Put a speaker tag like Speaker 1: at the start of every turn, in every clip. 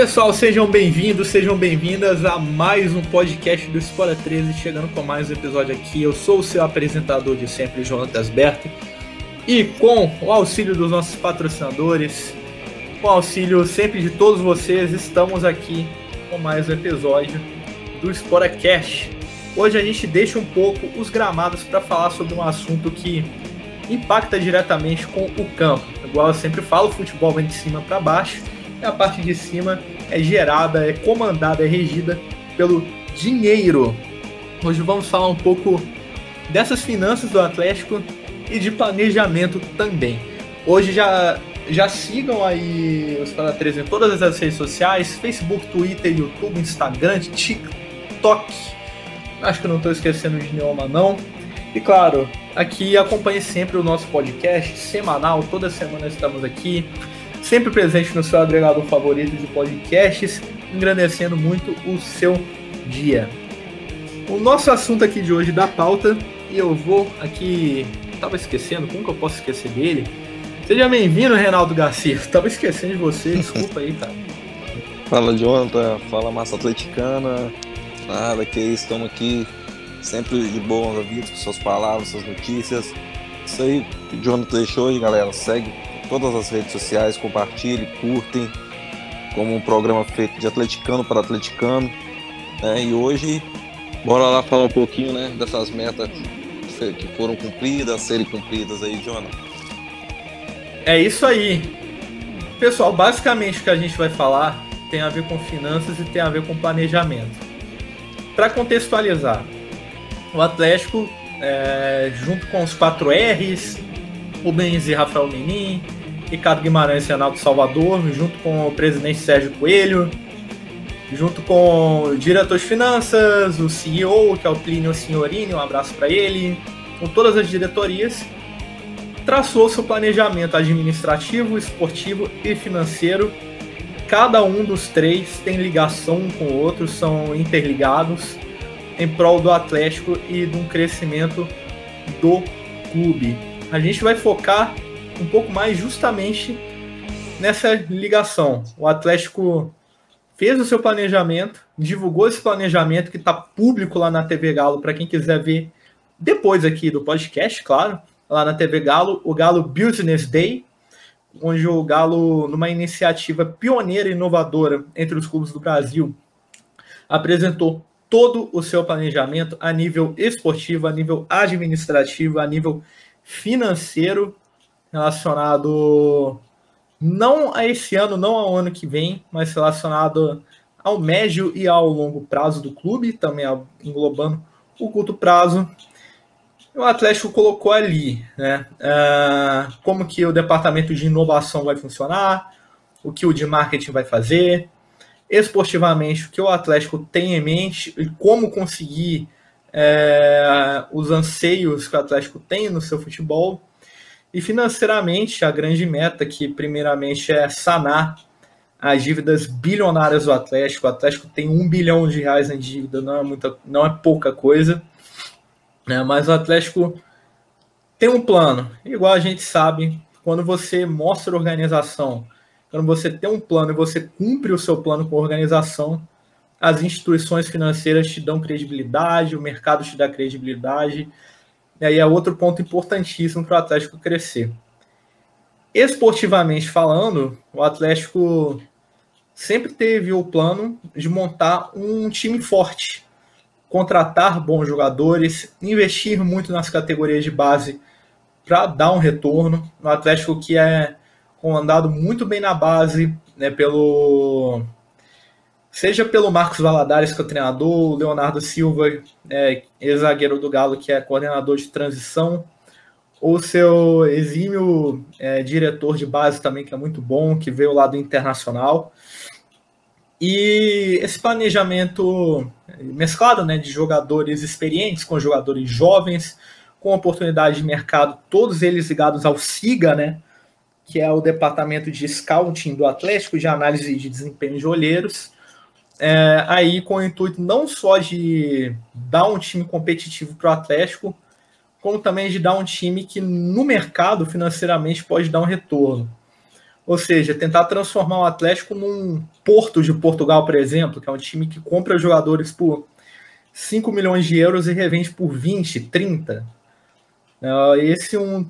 Speaker 1: Pessoal, sejam bem-vindos, sejam bem-vindas a mais um podcast do Escola 13, chegando com mais um episódio aqui. Eu sou o seu apresentador de sempre, Jonatas Berto, e com o auxílio dos nossos patrocinadores, com o auxílio sempre de todos vocês, estamos aqui com mais um episódio do Espora Cash. Hoje a gente deixa um pouco os gramados para falar sobre um assunto que impacta diretamente com o campo. Igual eu sempre falo, futebol vem de cima para baixo e a parte de cima é gerada, é comandada, é regida pelo dinheiro. Hoje vamos falar um pouco dessas finanças do Atlético e de planejamento também. Hoje já já sigam aí os Fala 13 em todas as redes sociais: Facebook, Twitter, YouTube, Instagram, TikTok. Acho que não estou esquecendo de nenhuma, não. E claro, aqui acompanhe sempre o nosso podcast semanal. Toda semana estamos aqui sempre presente no seu agregador favorito de podcasts, engrandecendo muito o seu dia. O nosso assunto aqui de hoje da pauta, e eu vou aqui. Tava esquecendo, como que eu posso esquecer dele? Seja bem-vindo, Reinaldo Garcia. Tava esquecendo de você, desculpa aí, cara.
Speaker 2: Fala, Jonathan. Fala, massa atleticana. Nada, que isso, estamos aqui sempre de bons ouvidos com suas palavras, suas notícias. Isso aí, o Jonathan deixou aí, galera. Segue todas as redes sociais, compartilhem, curtem, como um programa feito de atleticano para atleticano. Né? E hoje, bora lá falar um pouquinho né, dessas metas que foram cumpridas, serem cumpridas aí, Jonathan.
Speaker 1: É isso aí. Pessoal, basicamente o que a gente vai falar tem a ver com finanças e tem a ver com planejamento. Para contextualizar, o Atlético, é, junto com os 4 R's, Rubens e Rafael Menin, Ricardo Guimarães Renato Salvador, junto com o presidente Sérgio Coelho, junto com o diretor de finanças, o CEO, que é o Plínio Signorini, um abraço para ele, com todas as diretorias, traçou seu planejamento administrativo, esportivo e financeiro. Cada um dos três tem ligação um com o outro, são interligados em prol do Atlético e de um crescimento do clube. A gente vai focar um pouco mais justamente nessa ligação. O Atlético fez o seu planejamento, divulgou esse planejamento que está público lá na TV Galo para quem quiser ver depois aqui do podcast, claro, lá na TV Galo, o Galo Business Day, onde o Galo, numa iniciativa pioneira e inovadora entre os clubes do Brasil, apresentou todo o seu planejamento a nível esportivo, a nível administrativo, a nível financeiro relacionado não a esse ano, não ao ano que vem, mas relacionado ao médio e ao longo prazo do clube, também englobando o curto prazo. O Atlético colocou ali, né? Uh, como que o departamento de inovação vai funcionar, o que o de marketing vai fazer, esportivamente o que o Atlético tem em mente e como conseguir é, os anseios que o Atlético tem no seu futebol. E financeiramente, a grande meta, que primeiramente é sanar as dívidas bilionárias do Atlético. O Atlético tem um bilhão de reais em dívida, não é, muita, não é pouca coisa. Né? Mas o Atlético tem um plano. Igual a gente sabe, quando você mostra organização, quando você tem um plano e você cumpre o seu plano com organização, as instituições financeiras te dão credibilidade, o mercado te dá credibilidade, e aí é outro ponto importantíssimo para o Atlético crescer. Esportivamente falando, o Atlético sempre teve o plano de montar um time forte, contratar bons jogadores, investir muito nas categorias de base para dar um retorno. O Atlético que é comandado muito bem na base, né, pelo seja pelo Marcos Valadares, que é o treinador, o Leonardo Silva, é, ex-zagueiro do Galo, que é coordenador de transição, ou seu exímio é, diretor de base também, que é muito bom, que veio lá do Internacional. E esse planejamento mesclado né, de jogadores experientes com jogadores jovens, com oportunidade de mercado, todos eles ligados ao SIGA, né, que é o departamento de scouting do Atlético, de análise de desempenho de olheiros, é, aí com o intuito não só de dar um time competitivo para o Atlético, como também de dar um time que no mercado financeiramente pode dar um retorno. Ou seja, tentar transformar o Atlético num Porto de Portugal, por exemplo, que é um time que compra jogadores por 5 milhões de euros e revende por 20, 30. Esse é um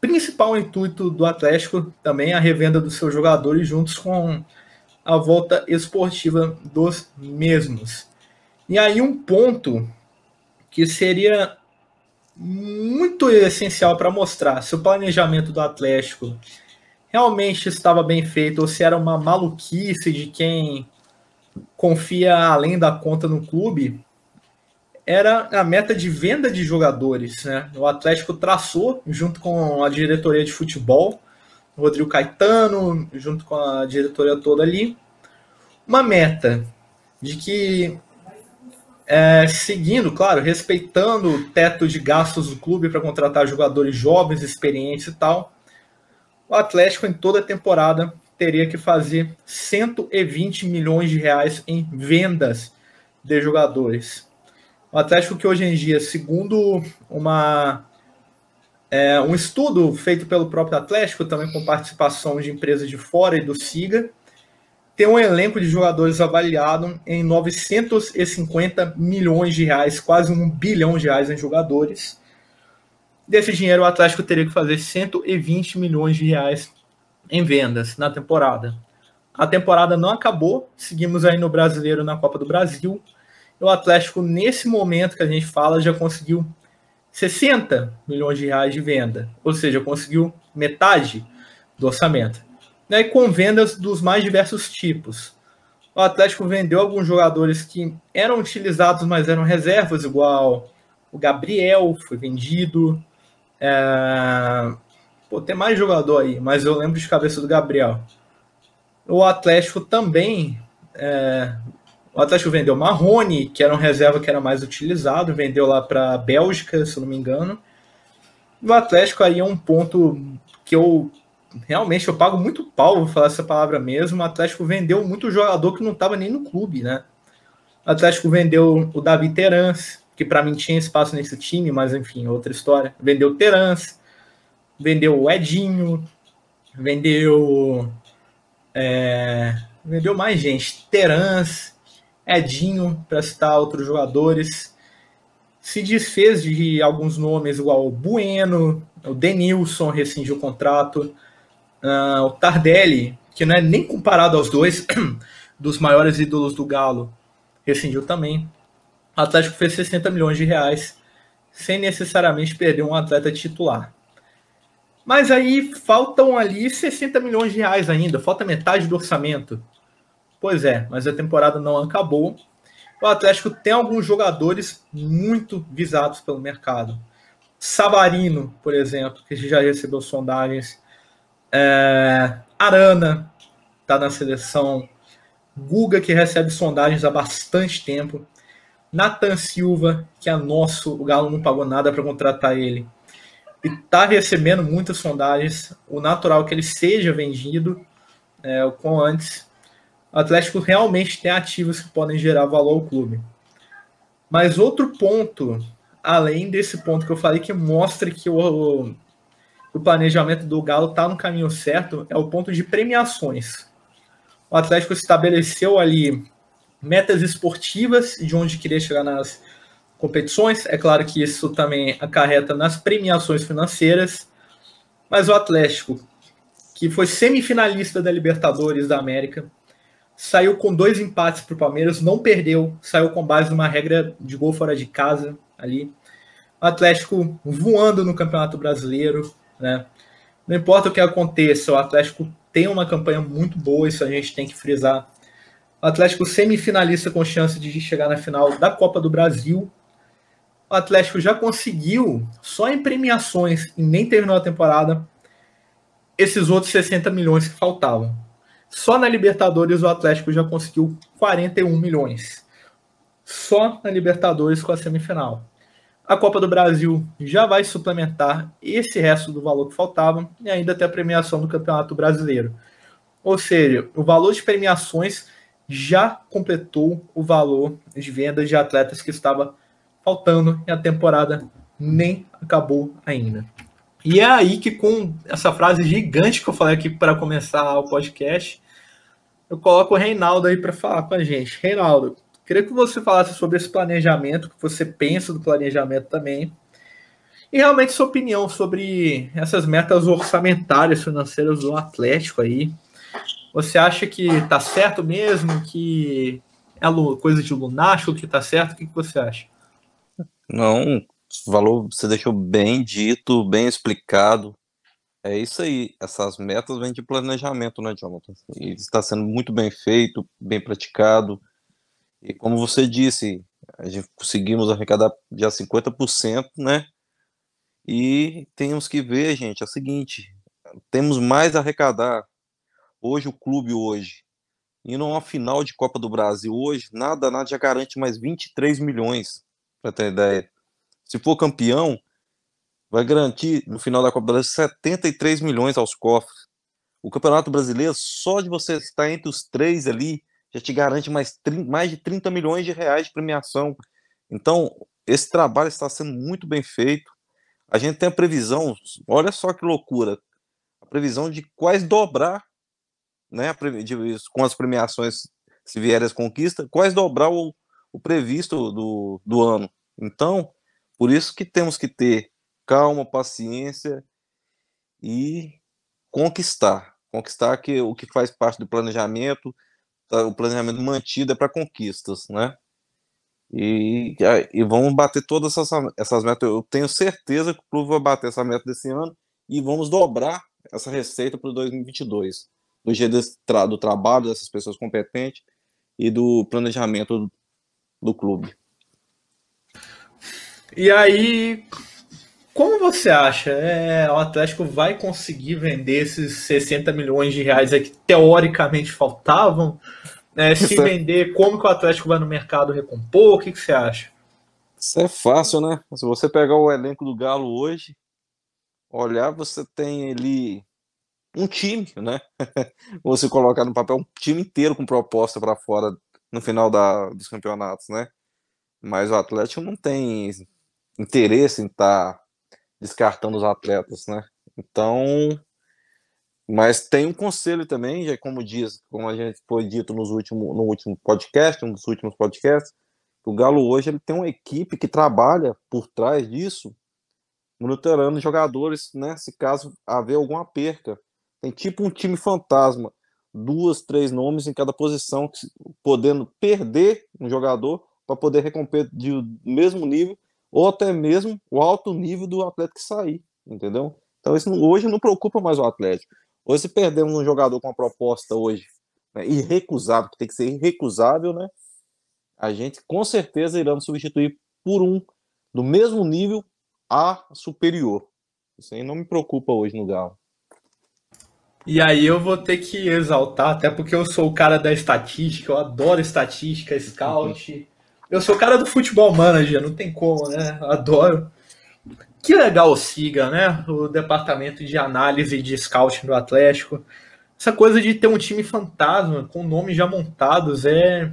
Speaker 1: principal intuito do Atlético, também a revenda dos seus jogadores juntos com a volta esportiva dos mesmos. E aí um ponto que seria muito essencial para mostrar se o planejamento do Atlético realmente estava bem feito ou se era uma maluquice de quem confia além da conta no clube, era a meta de venda de jogadores. Né? O Atlético traçou, junto com a diretoria de futebol, Rodrigo Caetano, junto com a diretoria toda ali, uma meta de que, é, seguindo, claro, respeitando o teto de gastos do clube para contratar jogadores jovens, experientes e tal, o Atlético em toda a temporada teria que fazer 120 milhões de reais em vendas de jogadores. O Atlético que hoje em dia, segundo uma, é, um estudo feito pelo próprio Atlético, também com participação de empresas de fora e do SIGA, tem um elenco de jogadores avaliado em 950 milhões de reais, quase um bilhão de reais em jogadores. Desse dinheiro, o Atlético teria que fazer 120 milhões de reais em vendas na temporada. A temporada não acabou, seguimos aí no Brasileiro na Copa do Brasil o Atlético, nesse momento que a gente fala, já conseguiu 60 milhões de reais de venda, ou seja, conseguiu metade do orçamento. Né, com vendas dos mais diversos tipos. O Atlético vendeu alguns jogadores que eram utilizados, mas eram reservas, igual o Gabriel foi vendido. É... Pô, tem mais jogador aí, mas eu lembro de cabeça do Gabriel. O Atlético também é, o Atlético vendeu Marrone, que era um reserva que era mais utilizado, vendeu lá para a Bélgica, se não me engano. O Atlético aí é um ponto que eu realmente eu pago muito pau, vou falar essa palavra mesmo. O Atlético vendeu muito jogador que não estava nem no clube, né? O Atlético vendeu o Davi Terans, que para mim tinha espaço nesse time, mas enfim, outra história. Vendeu Terans, vendeu o Edinho, vendeu. É, vendeu mais gente. Terans, Edinho, para citar outros jogadores. Se desfez de alguns nomes, igual o Bueno, o Denilson rescindiu o contrato, uh, o Tardelli, que não é nem comparado aos dois dos maiores ídolos do Galo, rescindiu também. O Atlético fez 60 milhões de reais, sem necessariamente perder um atleta titular. Mas aí faltam ali 60 milhões de reais ainda, falta metade do orçamento. Pois é, mas a temporada não acabou. O Atlético tem alguns jogadores muito visados pelo mercado. Savarino, por exemplo, que já recebeu sondagens. É, Arana está na seleção. Guga, que recebe sondagens há bastante tempo. Nathan Silva, que é nosso, o Galo não pagou nada para contratar ele. E está recebendo muitas sondagens. O natural é que ele seja vendido é, o quão antes o Atlético realmente tem ativos que podem gerar valor ao clube. Mas outro ponto, além desse ponto que eu falei, que mostra que o, o planejamento do Galo está no caminho certo, é o ponto de premiações. O Atlético estabeleceu ali metas esportivas de onde queria chegar nas competições. É claro que isso também acarreta nas premiações financeiras. Mas o Atlético, que foi semifinalista da Libertadores da América, saiu com dois empates para o Palmeiras, não perdeu, saiu com base numa regra de gol fora de casa ali. O Atlético voando no Campeonato Brasileiro, né? Não importa o que aconteça, o Atlético tem uma campanha muito boa, isso a gente tem que frisar. O Atlético semifinalista com chance de chegar na final da Copa do Brasil. O Atlético já conseguiu, só em premiações, e nem terminou a temporada, esses outros 60 milhões que faltavam. Só na Libertadores o Atlético já conseguiu 41 milhões. Só na Libertadores com a semifinal. A Copa do Brasil já vai suplementar esse resto do valor que faltava e ainda tem a premiação do Campeonato Brasileiro. Ou seja, o valor de premiações já completou o valor de vendas de atletas que estava faltando e a temporada nem acabou ainda. E é aí que, com essa frase gigante que eu falei aqui para começar o podcast, eu coloco o Reinaldo aí para falar com a gente. Reinaldo, queria que você falasse sobre esse planejamento, o que você pensa do planejamento também, e realmente sua opinião sobre essas metas orçamentárias financeiras do Atlético aí. Você acha que tá certo mesmo? Que é coisa de lunático que tá certo? O que, que você acha?
Speaker 2: Não, valor você deixou bem dito, bem explicado. É isso aí. Essas metas vêm de planejamento, né, Jonathan? E está sendo muito bem feito, bem praticado. E como você disse, a gente conseguimos arrecadar já 50%, né? E temos que ver, gente, é o seguinte: temos mais a arrecadar. Hoje, o clube hoje, indo a uma final de Copa do Brasil hoje, nada, nada já garante mais 23 milhões, para ter ideia. Se for campeão, vai garantir no final da Copa do Brasil 73 milhões aos cofres. O Campeonato Brasileiro, só de você estar entre os três ali, já te garante mais, mais de 30 milhões de reais de premiação. Então, esse trabalho está sendo muito bem feito. A gente tem a previsão, olha só que loucura, a previsão de quase dobrar, né, de, com as premiações, se vierem as conquistas, quase dobrar o, o previsto do, do ano. Então, por isso que temos que ter calma, paciência e conquistar. Conquistar que o que faz parte do planejamento, tá, o planejamento mantido é para conquistas, né? E, e vamos bater todas essas, essas metas. Eu tenho certeza que o clube vai bater essa meta desse ano e vamos dobrar essa receita para 2022. Do jeito do trabalho dessas pessoas competentes e do planejamento do clube.
Speaker 1: E aí, como você acha? É, o Atlético vai conseguir vender esses 60 milhões de reais que teoricamente faltavam? É, se é... vender, como que o Atlético vai no mercado recompor? O que, que você acha?
Speaker 2: Isso é fácil, né? Se você pegar o elenco do Galo hoje, olhar, você tem ali um time, né? você colocar no papel um time inteiro com proposta para fora no final da, dos campeonatos, né? Mas o Atlético não tem interesse em estar tá descartando os atletas, né? Então, mas tem um conselho também, já como diz, como a gente foi dito nos último, no último podcast, um dos últimos podcasts, o Galo hoje ele tem uma equipe que trabalha por trás disso, monitorando jogadores, né? Se caso haver alguma perca, tem tipo um time fantasma, duas, três nomes em cada posição, podendo perder um jogador para poder recomper de mesmo nível ou até mesmo o alto nível do atleta que sair, entendeu? Então isso hoje não preocupa mais o Atlético. Hoje se perdemos um jogador com uma proposta hoje né, irrecusável, que tem que ser irrecusável, né? A gente com certeza irá substituir por um do mesmo nível a superior. Isso aí não me preocupa hoje no Galo.
Speaker 1: E aí eu vou ter que exaltar, até porque eu sou o cara da estatística, eu adoro estatística, scout. Uhum. Eu sou cara do futebol manager, não tem como, né? Adoro. Que legal o SIGA, né? O departamento de análise de scouting do Atlético. Essa coisa de ter um time fantasma com nomes já montados é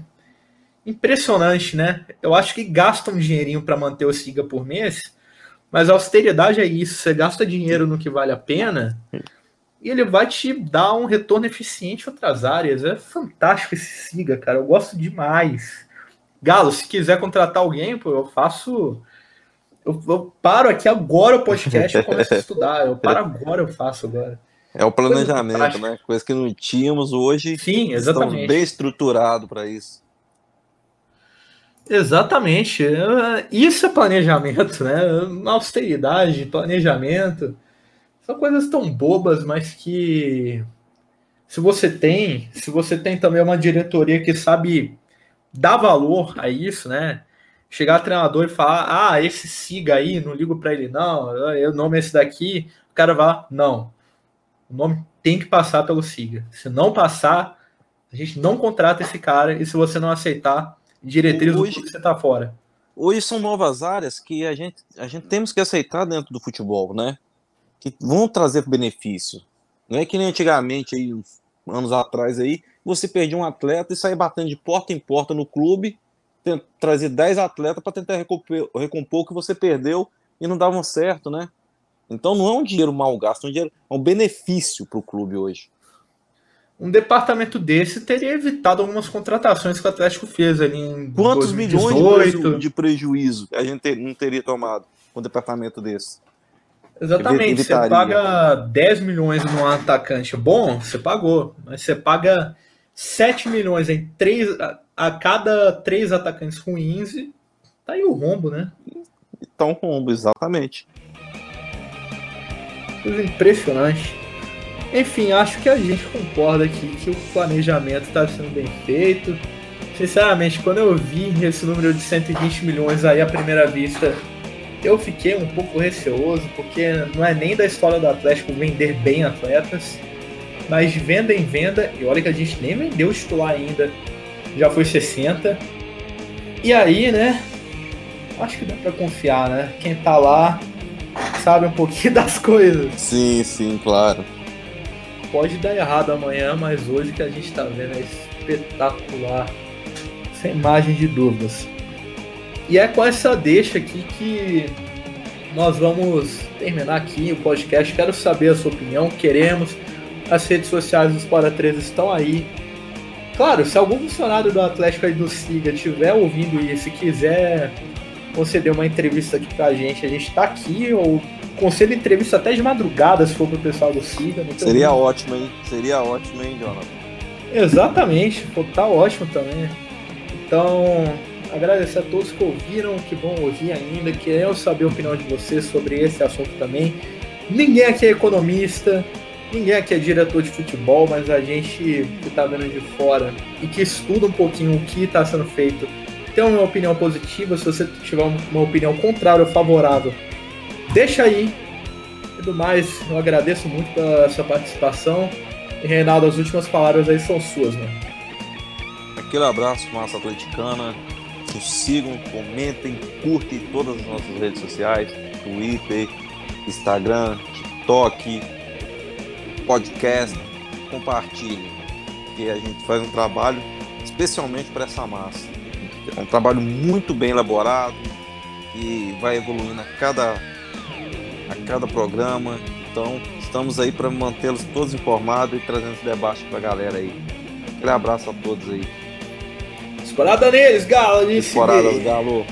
Speaker 1: impressionante, né? Eu acho que gasta um dinheirinho para manter o SIGA por mês, mas a austeridade é isso. Você gasta dinheiro no que vale a pena e ele vai te dar um retorno eficiente em outras áreas. É fantástico esse SIGA, cara. Eu gosto demais. Galo, se quiser contratar alguém, pô, eu faço. Eu, eu paro aqui agora o podcast e começo a estudar. Eu paro agora, eu faço agora.
Speaker 2: É o planejamento, Coisa né? Coisa que não tínhamos hoje.
Speaker 1: Sim, exatamente.
Speaker 2: Estamos bem estruturado para isso.
Speaker 1: Exatamente. Isso é planejamento, né? Austeridade, planejamento. São coisas tão bobas, mas que se você tem, se você tem também uma diretoria que sabe dar valor a isso, né? Chegar treinador e falar, ah, esse siga aí, não ligo para ele, não, o nome é esse daqui, o cara vai, não. O nome tem que passar pelo siga. Se não passar, a gente não contrata esse cara, e se você não aceitar, diretriz hoje, do você tá fora.
Speaker 2: Hoje são novas áreas que a gente, a gente temos que aceitar dentro do futebol, né? Que vão trazer benefício. Não é que nem antigamente, aí, anos atrás aí, você perdia um atleta e sair batendo de porta em porta no clube, trazer 10 atletas para tentar recompor, recompor o que você perdeu e não davam certo, né? Então não é um dinheiro mal gasto, é um, dinheiro, é um benefício para o clube hoje.
Speaker 1: Um departamento desse teria evitado algumas contratações que o Atlético fez ali em
Speaker 2: Quantos
Speaker 1: 2018.
Speaker 2: milhões de preju- de prejuízo a gente não teria tomado com um departamento desse?
Speaker 1: Exatamente, você paga 10 milhões num atacante bom, você pagou. Mas você paga 7 milhões em três, a, a cada três atacantes ruins, tá aí o rombo, né?
Speaker 2: Então, rombo, exatamente.
Speaker 1: Coisa impressionante. Enfim, acho que a gente concorda aqui que o planejamento está sendo bem feito. Sinceramente, quando eu vi esse número de 120 milhões aí à primeira vista, eu fiquei um pouco receoso, porque não é nem da história do Atlético vender bem atletas, mas venda em venda, e olha que a gente nem vendeu o titular ainda, já foi 60. E aí, né? Acho que dá pra confiar, né? Quem tá lá sabe um pouquinho das coisas.
Speaker 2: Sim, sim, claro.
Speaker 1: Pode dar errado amanhã, mas hoje que a gente tá vendo é espetacular. Sem margem de dúvidas. E é com essa deixa aqui que nós vamos terminar aqui o podcast. Quero saber a sua opinião, queremos. As redes sociais dos Para 3 estão aí. Claro, se algum funcionário do Atlético aí do Siga estiver ouvindo isso e quiser conceder uma entrevista aqui pra gente, a gente tá aqui, ou concedo entrevista até de madrugada, se for pro pessoal do Siga. tem
Speaker 2: Seria
Speaker 1: problema.
Speaker 2: ótimo, hein? Seria ótimo, hein, Jonathan?
Speaker 1: Exatamente, pô, tá ótimo também. Então, agradecer a todos que ouviram, que vão ouvir ainda, querendo saber a opinião de vocês sobre esse assunto também. Ninguém aqui é economista, ninguém aqui é diretor de futebol, mas a gente que tá vendo de fora e que estuda um pouquinho o que está sendo feito, tem uma opinião positiva. Se você tiver uma opinião contrária ou favorável, deixa aí. E do mais, eu agradeço muito pela sua participação. E Reinaldo, as últimas palavras aí são suas, mano.
Speaker 2: Aquele abraço, massa atleticana. Nos sigam, comentem, curtem todas as nossas redes sociais: Twitter, Instagram, TikTok, podcast. Compartilhem, que a gente faz um trabalho especialmente para essa massa. É um trabalho muito bem elaborado que vai evoluindo a cada, a cada programa. Então, estamos aí para mantê-los todos informados e trazendo esse debate para a galera aí. Aquele abraço a todos aí.
Speaker 1: Disparada neles, Galo! ele.
Speaker 2: Galo.